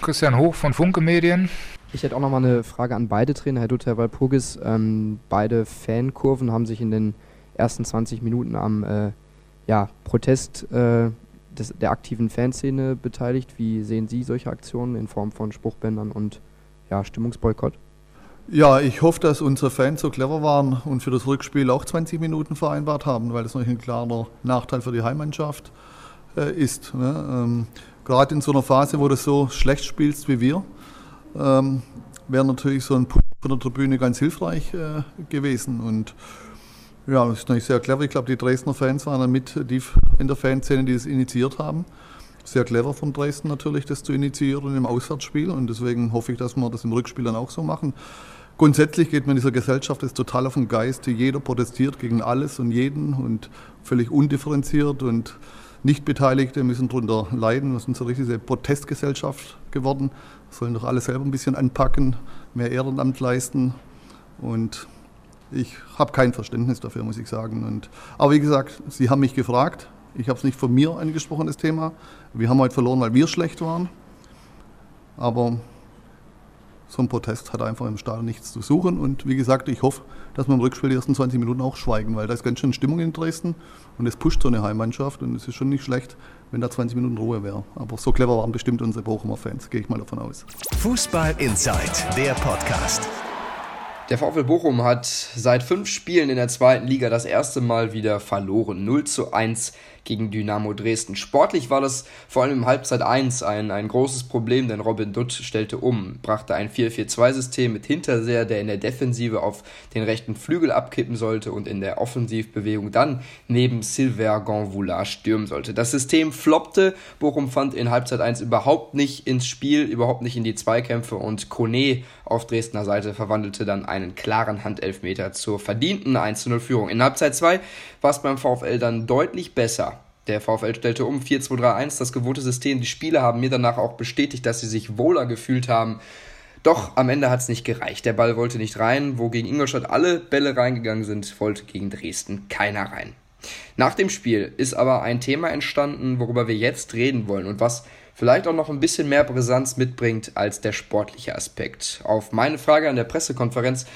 Christian Hoch von Funke Medien. Ich hätte auch noch mal eine Frage an beide Trainer, Herr Dutter, Herr Walpurgis. Ähm, beide Fankurven haben sich in den ersten 20 Minuten am äh, ja, Protest äh, des, der aktiven Fanszene beteiligt. Wie sehen Sie solche Aktionen in Form von Spruchbändern und ja, Stimmungsboykott? Ja, ich hoffe, dass unsere Fans so clever waren und für das Rückspiel auch 20 Minuten vereinbart haben, weil das natürlich ein klarer Nachteil für die Heimmannschaft äh, ist. Ne? Ähm, Gerade in so einer Phase, wo du so schlecht spielst wie wir, ähm, wäre natürlich so ein Punkt von der Tribüne ganz hilfreich äh, gewesen. Und ja, das ist natürlich sehr clever. Ich glaube, die Dresdner Fans waren dann mit die in der Fanszene, die das initiiert haben. Sehr clever von Dresden natürlich, das zu initiieren im Auswärtsspiel. Und deswegen hoffe ich, dass wir das im Rückspiel dann auch so machen. Grundsätzlich geht man in dieser Gesellschaft ist total auf den Geist. Jeder protestiert gegen alles und jeden und völlig undifferenziert und Nichtbeteiligte müssen darunter leiden. So richtig eine Protestgesellschaft geworden. Sollen doch alle selber ein bisschen anpacken, mehr Ehrenamt leisten und ich habe kein Verständnis dafür, muss ich sagen. Und, aber wie gesagt, Sie haben mich gefragt. Ich habe es nicht von mir angesprochen, das Thema. Wir haben heute verloren, weil wir schlecht waren. Aber so ein Protest hat einfach im Stadion nichts zu suchen. Und wie gesagt, ich hoffe, dass wir im Rückspiel die ersten 20 Minuten auch schweigen, weil da ist ganz schön Stimmung in Dresden und es pusht so eine Heimmannschaft und es ist schon nicht schlecht, wenn da 20 Minuten Ruhe wäre. Aber so clever waren bestimmt unsere Bochumer Fans, gehe ich mal davon aus. Fußball Inside, der Podcast. Der VfL Bochum hat seit fünf Spielen in der zweiten Liga das erste Mal wieder verloren. 0 zu 1 gegen Dynamo Dresden. Sportlich war das vor allem im Halbzeit 1 ein, ein großes Problem, denn Robin Dutt stellte um, brachte ein 4-4-2-System mit Hinterseher, der in der Defensive auf den rechten Flügel abkippen sollte und in der Offensivbewegung dann neben Silver Gonvoula stürmen sollte. Das System floppte, Bochum fand in Halbzeit 1 überhaupt nicht ins Spiel, überhaupt nicht in die Zweikämpfe und Kone auf Dresdner Seite verwandelte dann einen klaren Handelfmeter zur verdienten 1-0-Führung. In Halbzeit 2 war es beim VfL dann deutlich besser. Der VfL stellte um 4-2-3-1 das gewohnte System. Die Spieler haben mir danach auch bestätigt, dass sie sich wohler gefühlt haben. Doch am Ende hat es nicht gereicht. Der Ball wollte nicht rein. Wo gegen Ingolstadt alle Bälle reingegangen sind, wollte gegen Dresden keiner rein. Nach dem Spiel ist aber ein Thema entstanden, worüber wir jetzt reden wollen und was vielleicht auch noch ein bisschen mehr Brisanz mitbringt als der sportliche Aspekt. Auf meine Frage an der Pressekonferenz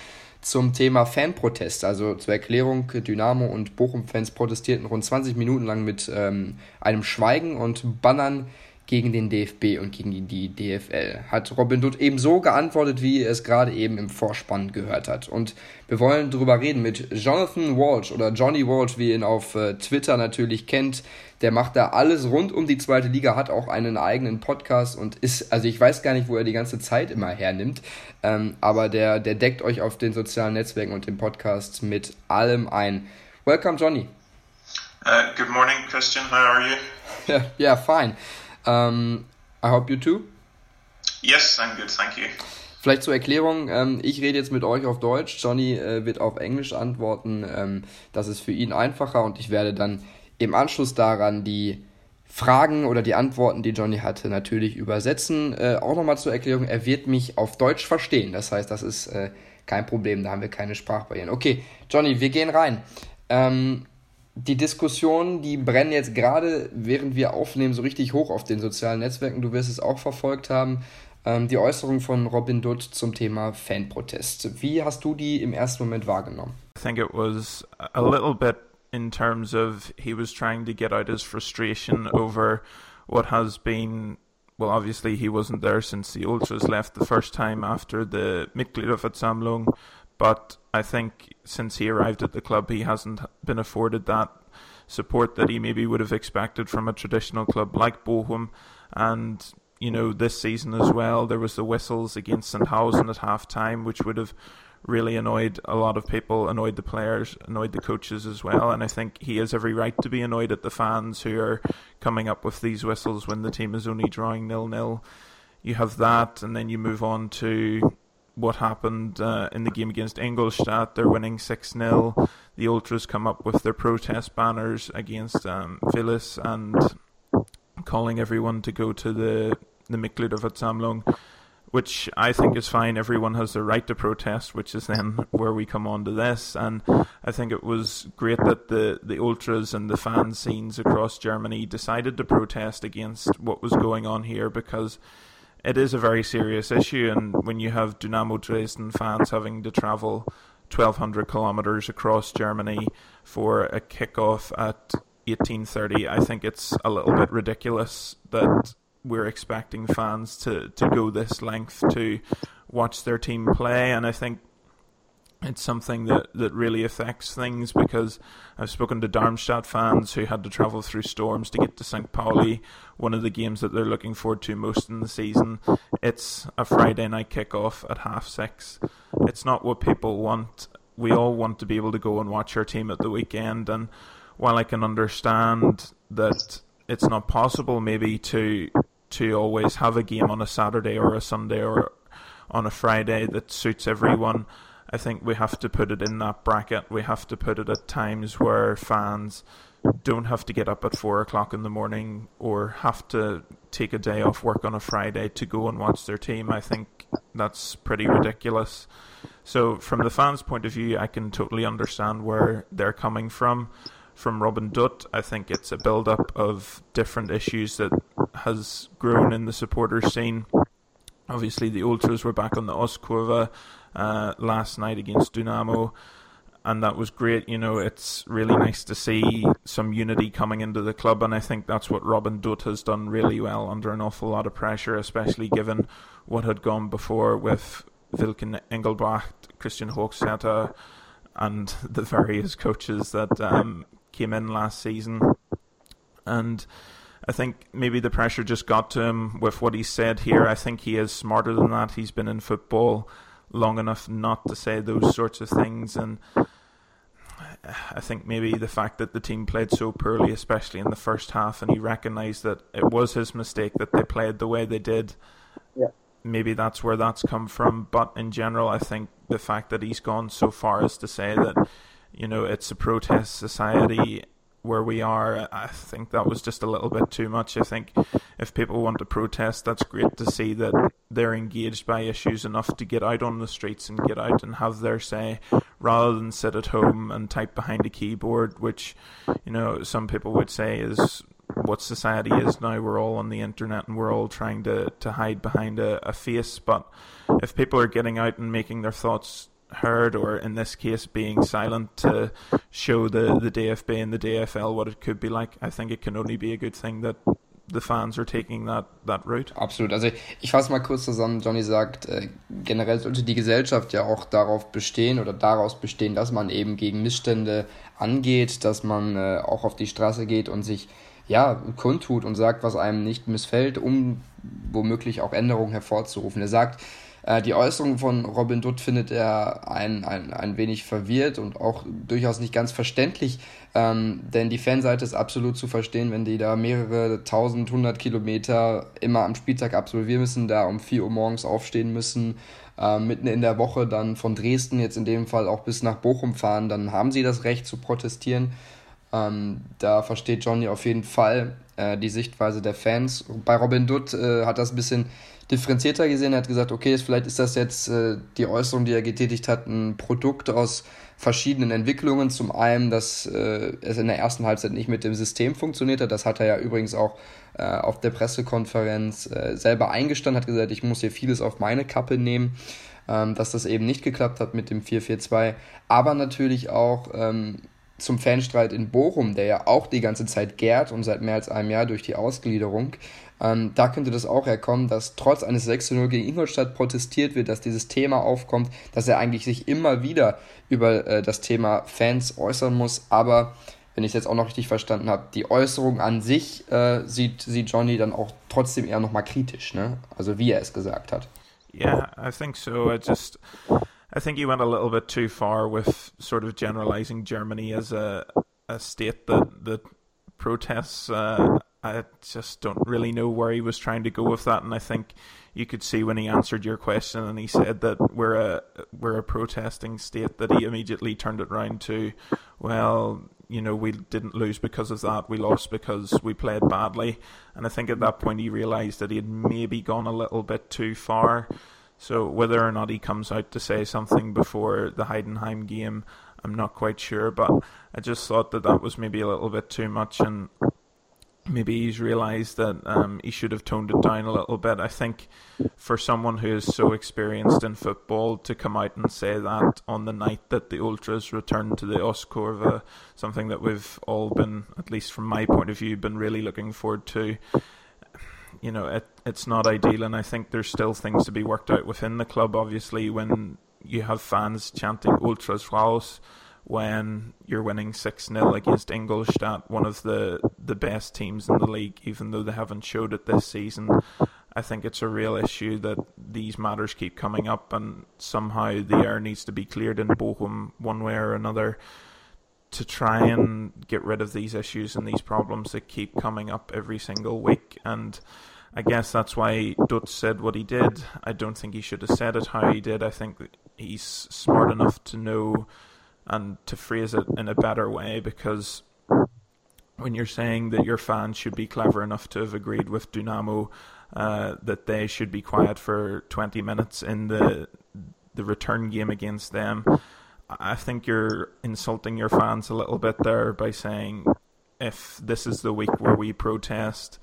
zum Thema Fanprotest. Also zur Erklärung, Dynamo und Bochum-Fans protestierten rund 20 Minuten lang mit ähm, einem Schweigen und Bannern gegen den DFB und gegen die DFL. Hat Robin Dutt eben so geantwortet, wie er es gerade eben im Vorspann gehört hat. Und wir wollen darüber reden mit Jonathan Walsh oder Johnny Walsh, wie ihr ihn auf äh, Twitter natürlich kennt. Der macht da alles rund um die zweite Liga, hat auch einen eigenen Podcast und ist, also ich weiß gar nicht, wo er die ganze Zeit immer hernimmt, ähm, aber der, der deckt euch auf den sozialen Netzwerken und dem Podcast mit allem ein. Welcome, Johnny. Uh, good morning, Christian. How are you? Yeah, yeah fine. Um, I hope you too. Yes, I'm good, thank you. Vielleicht zur Erklärung, ähm, ich rede jetzt mit euch auf Deutsch, Johnny äh, wird auf Englisch antworten, ähm, das ist für ihn einfacher und ich werde dann im Anschluss daran die Fragen oder die Antworten, die Johnny hatte, natürlich übersetzen. Äh, auch nochmal zur Erklärung, er wird mich auf Deutsch verstehen, das heißt, das ist äh, kein Problem, da haben wir keine Sprachbarrieren. Okay, Johnny, wir gehen rein. Ähm, die Diskussionen, die brennen jetzt gerade, während wir aufnehmen, so richtig hoch auf den sozialen Netzwerken. Du wirst es auch verfolgt haben. Ähm, die Äußerung von Robin Dutt zum Thema Fanprotest. Wie hast du die im ersten Moment wahrgenommen? I think it was a little bit in terms of he was trying to get out his frustration over what has been well, obviously he wasn't there since the Ultras left the first time after the Mitgliederversammlung, but I think since he arrived at the club, he hasn't been afforded that support that he maybe would have expected from a traditional club like Bochum. And, you know, this season as well, there was the whistles against Sandhausen at half time, which would have really annoyed a lot of people, annoyed the players, annoyed the coaches as well. And I think he has every right to be annoyed at the fans who are coming up with these whistles when the team is only drawing nil nil. You have that, and then you move on to what happened uh, in the game against Ingolstadt. They're winning 6 0. The Ultras come up with their protest banners against um, Villis and calling everyone to go to the, the Mitgliederversammlung, which I think is fine. Everyone has the right to protest, which is then where we come on to this. And I think it was great that the, the Ultras and the fan scenes across Germany decided to protest against what was going on here because it is a very serious issue. And when you have Dynamo Dresden fans having to travel 1,200 kilometers across Germany for a kickoff at 18:30, I think it's a little bit ridiculous that we're expecting fans to, to go this length to watch their team play. And I think it's something that, that really affects things because I've spoken to Darmstadt fans who had to travel through storms to get to St. Pauli, one of the games that they're looking forward to most in the season. It's a Friday night kickoff at half six. It's not what people want. We all want to be able to go and watch our team at the weekend. And while I can understand that it's not possible maybe to to always have a game on a Saturday or a Sunday or on a Friday that suits everyone. I think we have to put it in that bracket. We have to put it at times where fans don't have to get up at four o'clock in the morning or have to take a day off work on a Friday to go and watch their team. I think that's pretty ridiculous. So, from the fans' point of view, I can totally understand where they're coming from. From Robin Dutt, I think it's a build up of different issues that has grown in the supporter scene. Obviously, the Ultras were back on the Ostkurve uh, last night against Dynamo, and that was great. You know, it's really nice to see some unity coming into the club, and I think that's what Robin Dutt has done really well under an awful lot of pressure, especially given what had gone before with Wilken Engelbracht, Christian Hochstätter, and the various coaches that um, came in last season. And I think maybe the pressure just got to him with what he said here. I think he is smarter than that. He's been in football long enough not to say those sorts of things. And I think maybe the fact that the team played so poorly, especially in the first half, and he recognised that it was his mistake that they played the way they did. Yeah. Maybe that's where that's come from. But in general, I think the fact that he's gone so far as to say that, you know, it's a protest society where we are, I think that was just a little bit too much. I think if people want to protest, that's great to see that they're engaged by issues enough to get out on the streets and get out and have their say rather than sit at home and type behind a keyboard, which, you know, some people would say is what society is now. We're all on the internet and we're all trying to, to hide behind a, a face. But if people are getting out and making their thoughts heard, or in this case, being silent to show the, the DFB and the DFL what it could be like, I think it can only be a good thing that the fans are taking that, that route. Absolut. Also ich fasse mal kurz zusammen. Johnny sagt, äh, generell sollte die Gesellschaft ja auch darauf bestehen oder daraus bestehen, dass man eben gegen Missstände angeht, dass man äh, auch auf die Straße geht und sich ja kundtut und sagt, was einem nicht missfällt, um womöglich auch Änderungen hervorzurufen. Er sagt, äh, die Äußerung von Robin Dutt findet er ein, ein, ein wenig verwirrt und auch durchaus nicht ganz verständlich, ähm, denn die Fanseite ist absolut zu verstehen, wenn die da mehrere tausend, hundert Kilometer immer am Spieltag absolvieren müssen, da um 4 Uhr morgens aufstehen müssen, äh, mitten in der Woche dann von Dresden jetzt in dem Fall auch bis nach Bochum fahren, dann haben sie das Recht zu protestieren. Ähm, da versteht Johnny auf jeden Fall äh, die Sichtweise der Fans. Bei Robin Dutt äh, hat das ein bisschen differenzierter gesehen. Er hat gesagt, okay, vielleicht ist das jetzt äh, die Äußerung, die er getätigt hat, ein Produkt aus verschiedenen Entwicklungen. Zum einen, dass äh, es in der ersten Halbzeit nicht mit dem System funktioniert hat. Das hat er ja übrigens auch äh, auf der Pressekonferenz äh, selber eingestanden, hat gesagt, ich muss hier vieles auf meine Kappe nehmen. Ähm, dass das eben nicht geklappt hat mit dem 4-4-2, aber natürlich auch ähm, zum Fanstreit in Bochum, der ja auch die ganze Zeit gärt und seit mehr als einem Jahr durch die Ausgliederung. Ähm, da könnte das auch herkommen, dass trotz eines 6-0 gegen Ingolstadt protestiert wird, dass dieses Thema aufkommt, dass er eigentlich sich immer wieder über äh, das Thema Fans äußern muss. Aber wenn ich es jetzt auch noch richtig verstanden habe, die Äußerung an sich äh, sieht, sieht Johnny dann auch trotzdem eher nochmal kritisch, ne? Also wie er es gesagt hat. Yeah, I think so. I just I think he went a little bit too far with sort of generalizing Germany as a a state that that protests. Uh, I just don't really know where he was trying to go with that, and I think you could see when he answered your question and he said that we're a we're a protesting state that he immediately turned it round to, well, you know, we didn't lose because of that, we lost because we played badly, and I think at that point he realised that he had maybe gone a little bit too far. So whether or not he comes out to say something before the Heidenheim game, I'm not quite sure, but I just thought that that was maybe a little bit too much and maybe he's realised that um, he should have toned it down a little bit. I think for someone who is so experienced in football to come out and say that on the night that the Ultras returned to the Ostkurve, something that we've all been, at least from my point of view, been really looking forward to. You know, it, it's not ideal, and I think there's still things to be worked out within the club. Obviously, when you have fans chanting "Ultras Raus," when you're winning 6 0 against Ingolstadt, one of the, the best teams in the league, even though they haven't showed it this season. I think it's a real issue that these matters keep coming up, and somehow the air needs to be cleared in Bochum one way or another to try and get rid of these issues and these problems that keep coming up every single week. And I guess that's why Dutt said what he did. I don't think he should have said it how he did. I think he's smart enough to know and to phrase it in a better way because when you're saying that your fans should be clever enough to have agreed with Dynamo uh, that they should be quiet for 20 minutes in the the return game against them, I think you're insulting your fans a little bit there by saying if this is the week where we protest,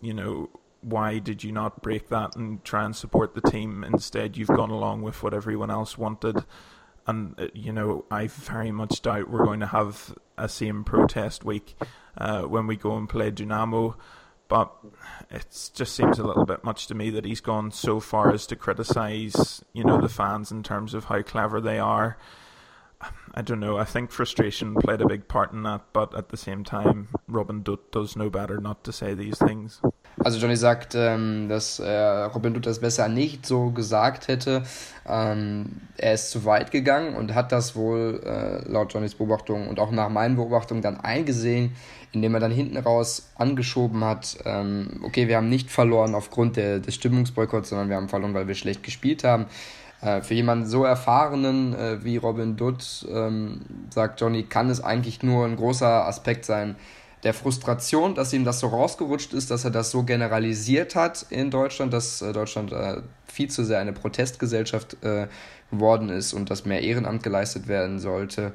you know, why did you not break that and try and support the team? Instead, you've gone along with what everyone else wanted and uh, you know I very much doubt we're going to have a same protest week uh, when we go and play Dynamo. But it just seems a little bit much to me that he's gone so far as to criticise, you know, the fans in terms of how clever they are. I don't know. I think frustration played a big part in that, but at the same time, Robin does know better not to say these things. Also Johnny sagt, ähm, dass äh, Robin Dutt das besser nicht so gesagt hätte. Ähm, er ist zu weit gegangen und hat das wohl äh, laut Johnnys Beobachtung und auch nach meinen Beobachtungen dann eingesehen, indem er dann hinten raus angeschoben hat, ähm, okay, wir haben nicht verloren aufgrund der, des Stimmungsboykotts, sondern wir haben verloren, weil wir schlecht gespielt haben. Äh, für jemanden so erfahrenen äh, wie Robin Dutt, ähm, sagt Johnny, kann es eigentlich nur ein großer Aspekt sein, der Frustration, dass ihm das so rausgerutscht ist, dass er das so generalisiert hat in Deutschland, dass äh, Deutschland äh, viel zu sehr eine Protestgesellschaft äh, geworden ist und dass mehr Ehrenamt geleistet werden sollte,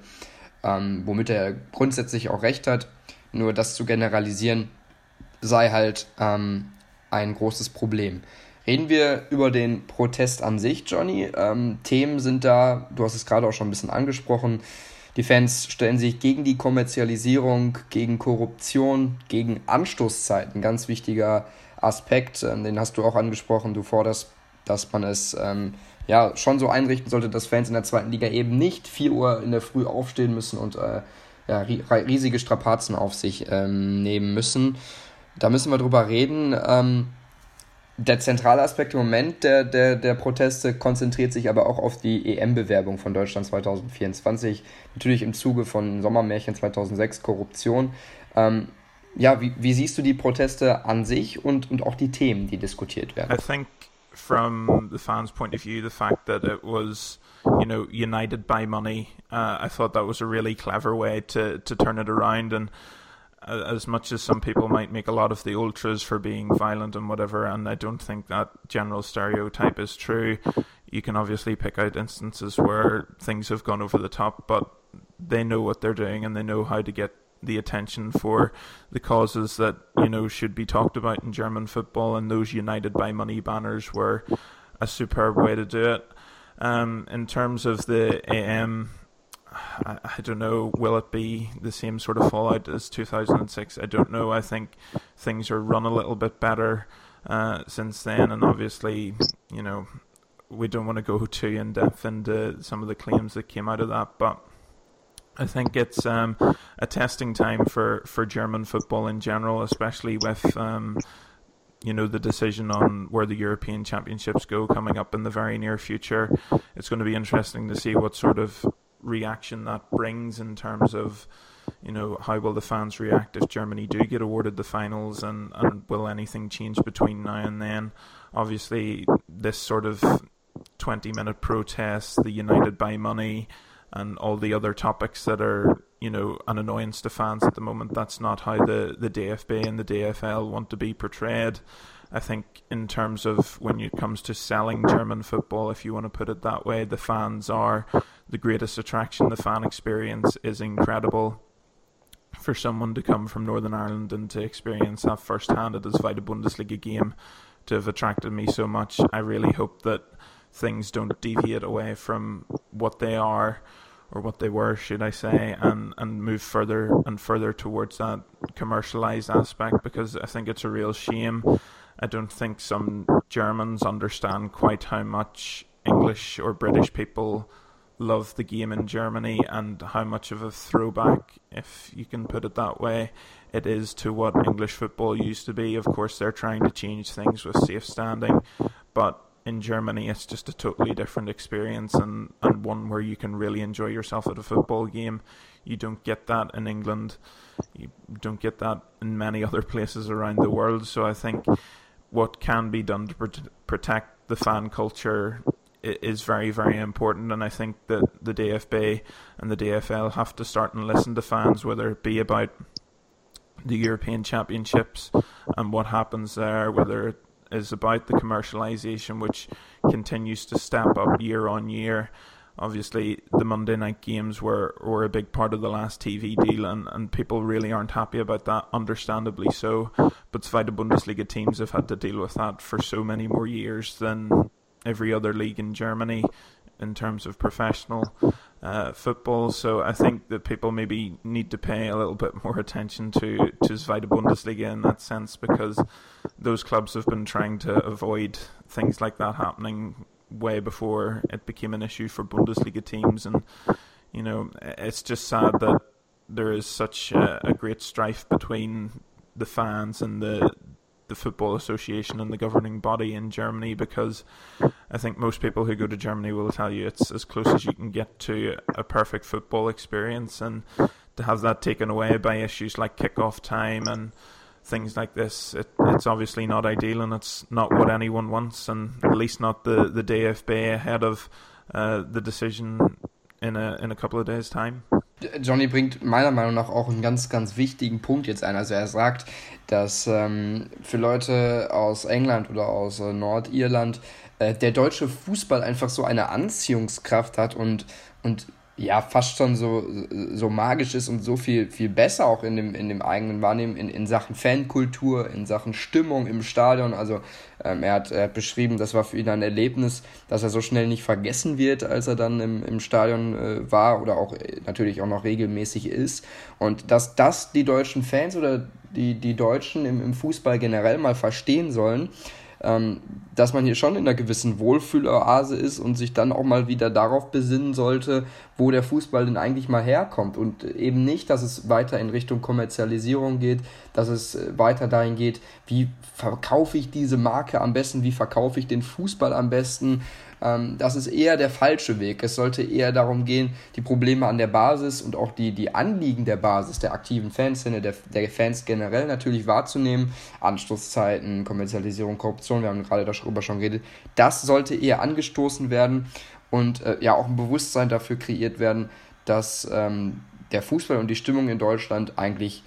ähm, womit er grundsätzlich auch recht hat. Nur das zu generalisieren sei halt ähm, ein großes Problem. Reden wir über den Protest an sich, Johnny. Ähm, Themen sind da, du hast es gerade auch schon ein bisschen angesprochen. Die Fans stellen sich gegen die Kommerzialisierung, gegen Korruption, gegen Anstoßzeiten. Ganz wichtiger Aspekt, ähm, den hast du auch angesprochen. Du forderst, dass man es ähm, ja schon so einrichten sollte, dass Fans in der zweiten Liga eben nicht 4 Uhr in der Früh aufstehen müssen und äh, ja, riesige Strapazen auf sich ähm, nehmen müssen. Da müssen wir drüber reden. Ähm, der zentrale Aspekt im Moment der, der, der Proteste konzentriert sich aber auch auf die EM-Bewerbung von Deutschland 2024. Natürlich im Zuge von Sommermärchen 2006, Korruption. Ähm, ja, wie, wie siehst du die Proteste an sich und, und auch die Themen, die diskutiert werden? I think from the fans' point of view, the fact that it was, you know, united by money, uh, I thought that was a really clever way to, to turn it around and as much as some people might make a lot of the ultras for being violent and whatever, and I don't think that general stereotype is true. You can obviously pick out instances where things have gone over the top, but they know what they're doing and they know how to get the attention for the causes that you know should be talked about in German football, and those united by money banners were a superb way to do it. Um, in terms of the AM I, I, don't know. Will it be the same sort of fallout as 2006? I don't know. I think things are run a little bit better uh, since then, and obviously, you know, we don't want to go too in depth into some of the claims that came out of that, but. I think it's um, a testing time for, for German football in general, especially with um, you know the decision on where the European Championships go coming up in the very near future. It's going to be interesting to see what sort of reaction that brings in terms of you know how will the fans react if Germany do get awarded the finals and and will anything change between now and then? Obviously this sort of 20 minute protest the united by money and all the other topics that are you know an annoyance to fans at the moment that's not how the the DFB and the DFL want to be portrayed I think in terms of when it comes to selling German football, if you want to put it that way, the fans are the greatest attraction. The fan experience is incredible. for someone to come from Northern Ireland and to experience that firsthand at his Zweite Bundesliga game to have attracted me so much. I really hope that things don't deviate away from what they are or what they were, should I say, and, and move further and further towards that commercialized aspect because I think it's a real shame. I don't think some Germans understand quite how much English or British people love the game in Germany and how much of a throwback, if you can put it that way, it is to what English football used to be. Of course, they're trying to change things with safe standing, but in Germany, it's just a totally different experience and, and one where you can really enjoy yourself at a football game. You don't get that in England. You don't get that in many other places around the world. So I think what can be done to protect the fan culture is very, very important. And I think that the DFB and the DFL have to start and listen to fans, whether it be about the European Championships and what happens there, whether it is about the commercialization, which continues to step up year on year. Obviously, the Monday night games were, were a big part of the last TV deal, and, and people really aren't happy about that, understandably so. But Zweite Bundesliga teams have had to deal with that for so many more years than every other league in Germany in terms of professional uh, football. So I think that people maybe need to pay a little bit more attention to to Zweite Bundesliga in that sense because those clubs have been trying to avoid things like that happening way before it became an issue for Bundesliga teams, and you know it's just sad that there is such a, a great strife between the fans and the the football association and the governing body in Germany because I think most people who go to Germany will tell you it's as close as you can get to a perfect football experience. And to have that taken away by issues like kick-off time and things like this it, it's obviously not ideal and it's not what anyone wants and at least not the, the DFB ahead of uh, the decision in a, in a couple of days time. Johnny bringt meiner Meinung nach auch einen ganz, ganz wichtigen Punkt jetzt ein. Also er sagt, dass ähm, für Leute aus England oder aus äh, Nordirland äh, der deutsche Fußball einfach so eine Anziehungskraft hat und, und ja, fast schon so, so magisch ist und so viel, viel besser auch in dem, in dem eigenen Wahrnehmen in, in Sachen Fankultur, in Sachen Stimmung im Stadion. Also ähm, er, hat, er hat beschrieben, das war für ihn ein Erlebnis, dass er so schnell nicht vergessen wird, als er dann im, im Stadion äh, war oder auch äh, natürlich auch noch regelmäßig ist. Und dass das die deutschen Fans oder die, die Deutschen im, im Fußball generell mal verstehen sollen, ähm, dass man hier schon in einer gewissen Wohlfühloase ist und sich dann auch mal wieder darauf besinnen sollte, wo der Fußball denn eigentlich mal herkommt. Und eben nicht, dass es weiter in Richtung Kommerzialisierung geht, dass es äh, weiter dahin geht, wie verkaufe ich diese Marke am besten, wie verkaufe ich den Fußball am besten, ähm, das ist eher der falsche Weg. Es sollte eher darum gehen, die Probleme an der Basis und auch die, die Anliegen der Basis, der aktiven Fanszene, der, der Fans generell natürlich wahrzunehmen. Anstoßzeiten, Kommerzialisierung, Korruption, wir haben gerade darüber schon geredet. Das sollte eher angestoßen werden und äh, ja auch ein Bewusstsein dafür kreiert werden, dass ähm, der Fußball und die Stimmung in Deutschland eigentlich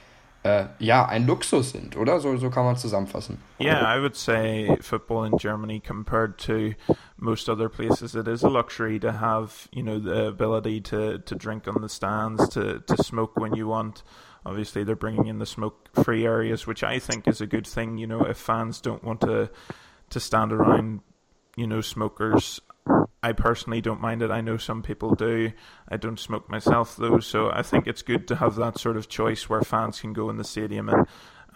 äh, ja, ein Luxus sind, oder? So, so kann man zusammenfassen. Yeah, I would say football in Germany compared to most other places, it is a luxury to have, you know, the ability to, to drink on the stands, to, to smoke when you want. Obviously, they're bringing in the smoke-free areas, which I think is a good thing. You know, if fans don't want to to stand around, you know, smokers I personally don't mind it. I know some people do. I don't smoke myself though, so I think it's good to have that sort of choice where fans can go in the stadium and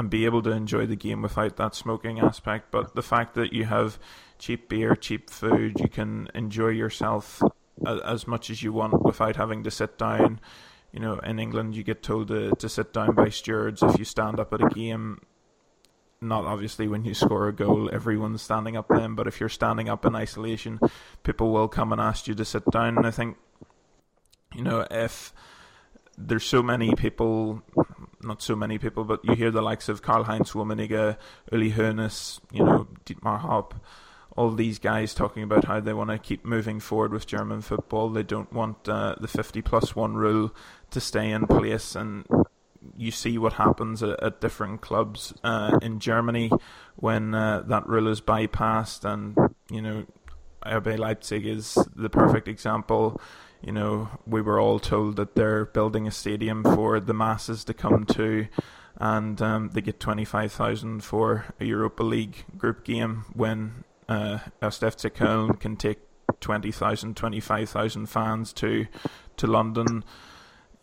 and be able to enjoy the game without that smoking aspect. But the fact that you have cheap beer, cheap food, you can enjoy yourself as much as you want without having to sit down. You know, in England, you get told to, to sit down by stewards if you stand up at a game not obviously when you score a goal, everyone's standing up then, but if you're standing up in isolation, people will come and ask you to sit down. And I think, you know, if there's so many people, not so many people, but you hear the likes of Karl Heinz Rummenigge, Uli Hoeneß, you know, Dietmar Hopp, all these guys talking about how they want to keep moving forward with German football. They don't want uh, the 50 plus one rule to stay in place. And you see what happens at, at different clubs uh, in Germany when uh, that rule is bypassed, and you know RB Leipzig is the perfect example. You know, we were all told that they're building a stadium for the masses to come to, and um, they get 25,000 for a Europa League group game when uh, FC Köln can take 20,000, 25,000 fans to to London.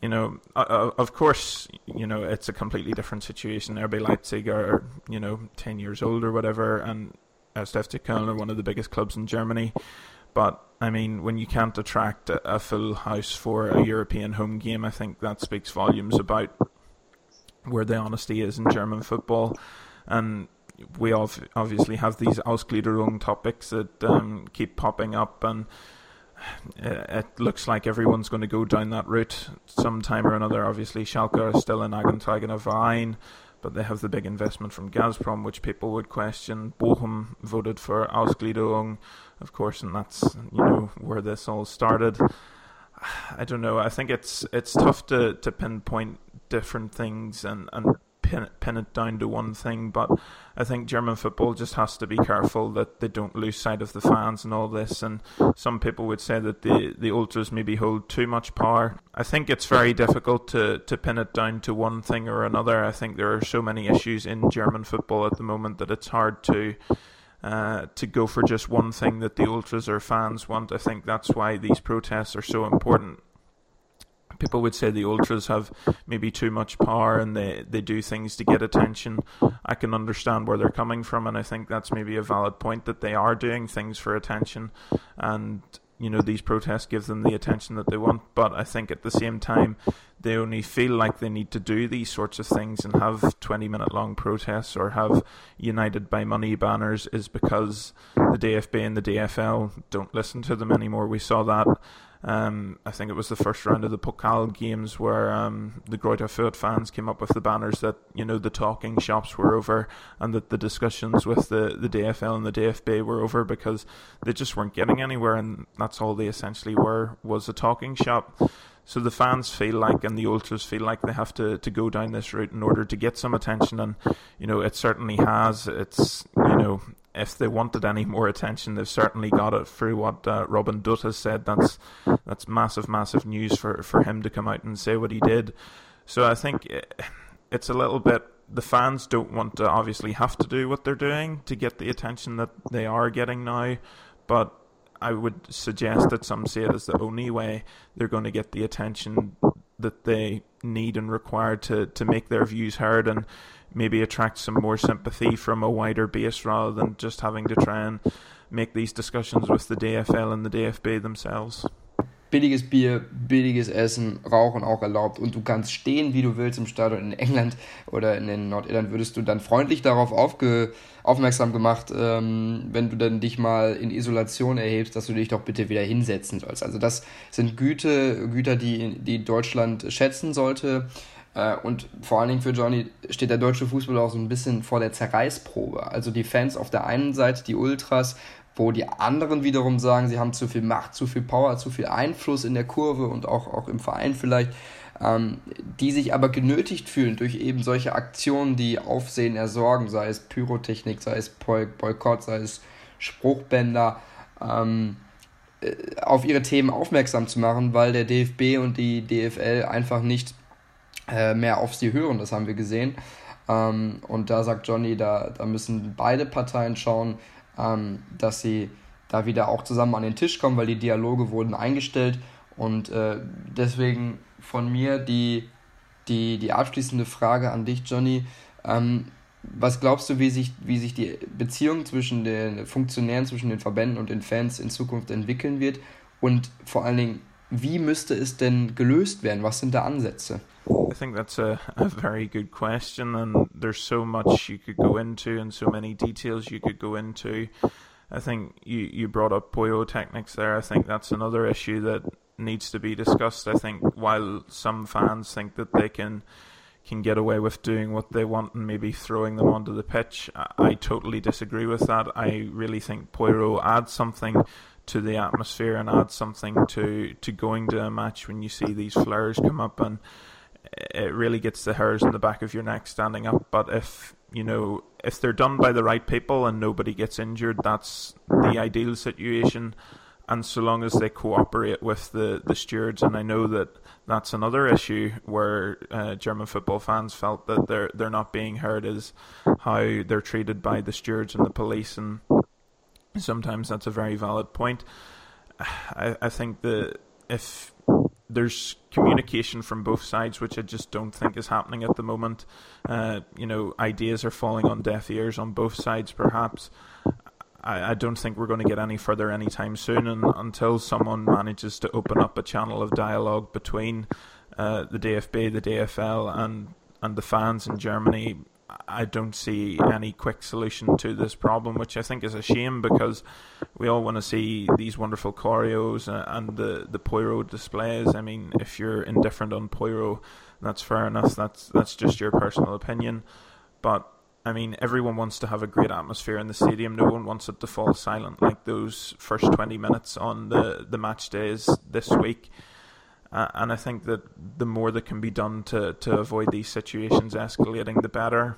You know, uh, of course, you know it's a completely different situation. RB Leipzig are you know 10 years old or whatever, and FC Köln are one of the biggest clubs in Germany. But I mean, when you can't attract a, a full house for a European home game, I think that speaks volumes about where the honesty is in German football. And we obviously have these Ausgliederung topics that um, keep popping up, and uh, it looks like everyone's going to go down that route sometime or another. Obviously, Schalke are still in eingetragener Verein, but they have the big investment from Gazprom, which people would question. Bochum voted for Ausgliederung, of course, and that's you know where this all started. I don't know. I think it's it's tough to, to pinpoint different things and, and pin, pin it down to one thing, but I think German football just has to be careful that they don't lose sight of the fans and all this. And some people would say that the, the ultras maybe hold too much power. I think it's very difficult to, to pin it down to one thing or another. I think there are so many issues in German football at the moment that it's hard to. Uh, to go for just one thing that the ultras or fans want. I think that's why these protests are so important people would say the ultras have maybe too much power and they, they do things to get attention. I can understand where they're coming from, and I think that's maybe a valid point that they are doing things for attention, and you know these protests give them the attention that they want. But I think at the same time, they only feel like they need to do these sorts of things and have 20 minute long protests or have united by money banners is because the DFB and the DFL don't listen to them anymore. We saw that um, I think it was the first round of the Pokal games where um, the Greuther Fürth fans came up with the banners that you know the talking shops were over and that the discussions with the, the DFL and the DFB were over because they just weren't getting anywhere and that's all they essentially were was a talking shop. So the fans feel like and the ultras feel like they have to, to go down this route in order to get some attention and you know it certainly has. It's you know if they wanted any more attention, they've certainly got it through what uh, Robin Dutt has said. That's that's massive, massive news for, for him to come out and say what he did. So I think it's a little bit. The fans don't want to obviously have to do what they're doing to get the attention that they are getting now, but I would suggest that some see it as the only way they're going to get the attention that they need and require to, to make their views heard. And maybe attract some more sympathy from a wider base rather than just having to try and make these discussions with the DFL and the DFB themselves. Billiges Bier, billiges Essen, Rauchen auch erlaubt und du kannst stehen, wie du willst im Stadion in England oder in Nordirland, würdest du dann freundlich darauf aufge aufmerksam gemacht, ähm, wenn du dann dich mal in Isolation erhebst, dass du dich doch bitte wieder hinsetzen sollst. Also das sind Güte, Güter, die, die Deutschland schätzen sollte. Äh, und vor allen Dingen für Johnny steht der deutsche Fußball auch so ein bisschen vor der Zerreißprobe. Also die Fans auf der einen Seite, die Ultras, wo die anderen wiederum sagen, sie haben zu viel Macht, zu viel Power, zu viel Einfluss in der Kurve und auch, auch im Verein vielleicht, ähm, die sich aber genötigt fühlen durch eben solche Aktionen, die Aufsehen ersorgen, sei es Pyrotechnik, sei es Boykott, sei es Spruchbänder, ähm, äh, auf ihre Themen aufmerksam zu machen, weil der DFB und die DFL einfach nicht äh, mehr auf sie hören, das haben wir gesehen. Ähm, und da sagt Johnny, da, da müssen beide Parteien schauen, ähm, dass sie da wieder auch zusammen an den Tisch kommen, weil die Dialoge wurden eingestellt. Und äh, deswegen von mir die, die, die abschließende Frage an dich, Johnny. Ähm, was glaubst du, wie sich, wie sich die Beziehung zwischen den Funktionären, zwischen den Verbänden und den Fans in Zukunft entwickeln wird? Und vor allen Dingen, wie müsste es denn gelöst werden? Was sind da Ansätze? I think that's a, a very good question, and there's so much you could go into and so many details you could go into. I think you, you brought up pyrotechnics there. I think that's another issue that needs to be discussed. I think while some fans think that they can can get away with doing what they want and maybe throwing them onto the pitch, I, I totally disagree with that. I really think pyro adds something to the atmosphere and adds something to, to going to a match when you see these flares come up and it really gets the hairs in the back of your neck standing up. But if you know, if they're done by the right people and nobody gets injured, that's the ideal situation. And so long as they cooperate with the, the stewards, and I know that that's another issue where uh, German football fans felt that they're they're not being heard is how they're treated by the stewards and the police, and sometimes that's a very valid point. I, I think that if there's communication from both sides, which I just don't think is happening at the moment. Uh, you know, ideas are falling on deaf ears on both sides, perhaps. I, I don't think we're going to get any further anytime soon, and until someone manages to open up a channel of dialogue between uh, the DFB, the DFL, and and the fans in Germany, I don't see any quick solution to this problem, which I think is a shame because we all want to see these wonderful choreos and the the pyro displays. I mean, if you're indifferent on pyro, that's fair enough. That's that's just your personal opinion, but I mean, everyone wants to have a great atmosphere in the stadium. No one wants it to fall silent like those first 20 minutes on the, the match days this week. Uh, and I think that the more that can be done to, to avoid these situations escalating, the better.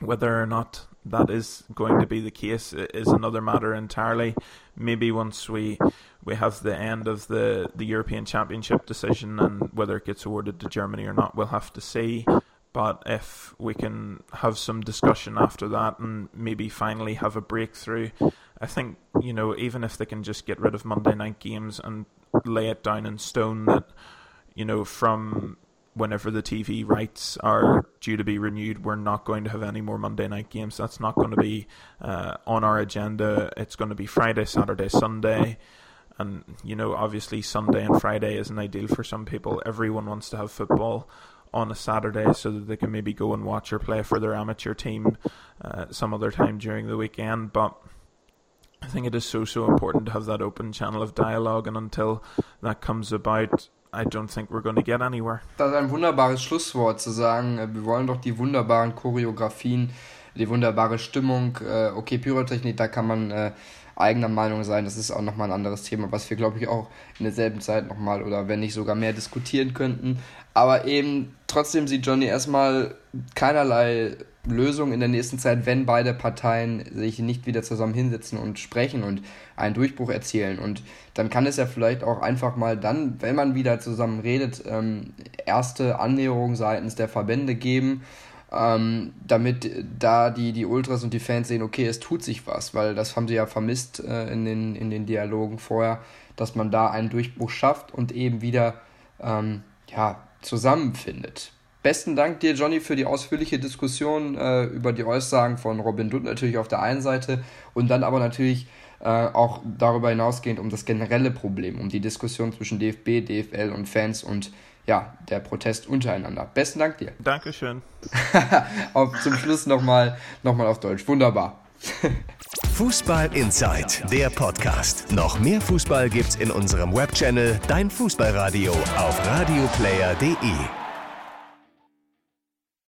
Whether or not that is going to be the case is another matter entirely. Maybe once we we have the end of the, the European Championship decision and whether it gets awarded to Germany or not, we'll have to see. But if we can have some discussion after that and maybe finally have a breakthrough, I think, you know, even if they can just get rid of Monday night games and lay it down in stone that, you know, from whenever the TV rights are due to be renewed, we're not going to have any more Monday night games. That's not going to be uh, on our agenda. It's going to be Friday, Saturday, Sunday. And, you know, obviously Sunday and Friday isn't ideal for some people. Everyone wants to have football on a Saturday so that they can maybe go and watch or play for their amateur team uh, some other time during the weekend. But I think it is so so important to have that open channel of dialogue, and until that comes about, I don't think we're going to get anywhere. Das ist ein wunderbares Schlusswort zu sagen. Äh, wir wollen doch die wunderbaren Choreografien, die wunderbare Stimmung. Äh, okay, Pyrotechnik, da kann man äh, eigener Meinung sein. Das ist auch nochmal ein anderes Thema, was wir, glaube ich, auch in derselben Zeit nochmal oder wenn nicht sogar mehr diskutieren könnten. Aber eben trotzdem sieht Johnny erstmal keinerlei Lösung in der nächsten Zeit, wenn beide Parteien sich nicht wieder zusammen hinsetzen und sprechen und einen Durchbruch erzielen. Und dann kann es ja vielleicht auch einfach mal dann, wenn man wieder zusammen redet, ähm, erste Annäherungen seitens der Verbände geben, ähm, damit da die, die Ultras und die Fans sehen, okay, es tut sich was, weil das haben sie ja vermisst äh, in, den, in den Dialogen vorher, dass man da einen Durchbruch schafft und eben wieder ähm, ja, zusammenfindet. Besten Dank dir, Johnny, für die ausführliche Diskussion äh, über die Aussagen von Robin Dutt natürlich auf der einen Seite und dann aber natürlich äh, auch darüber hinausgehend um das generelle Problem, um die Diskussion zwischen DFB, DFL und Fans und ja, der Protest untereinander. Besten Dank dir. Dankeschön. auf, zum Schluss nochmal noch mal auf Deutsch. Wunderbar. Fußball Inside, der Podcast. Noch mehr Fußball gibt's in unserem Webchannel Dein Fußballradio auf radioplayer.de.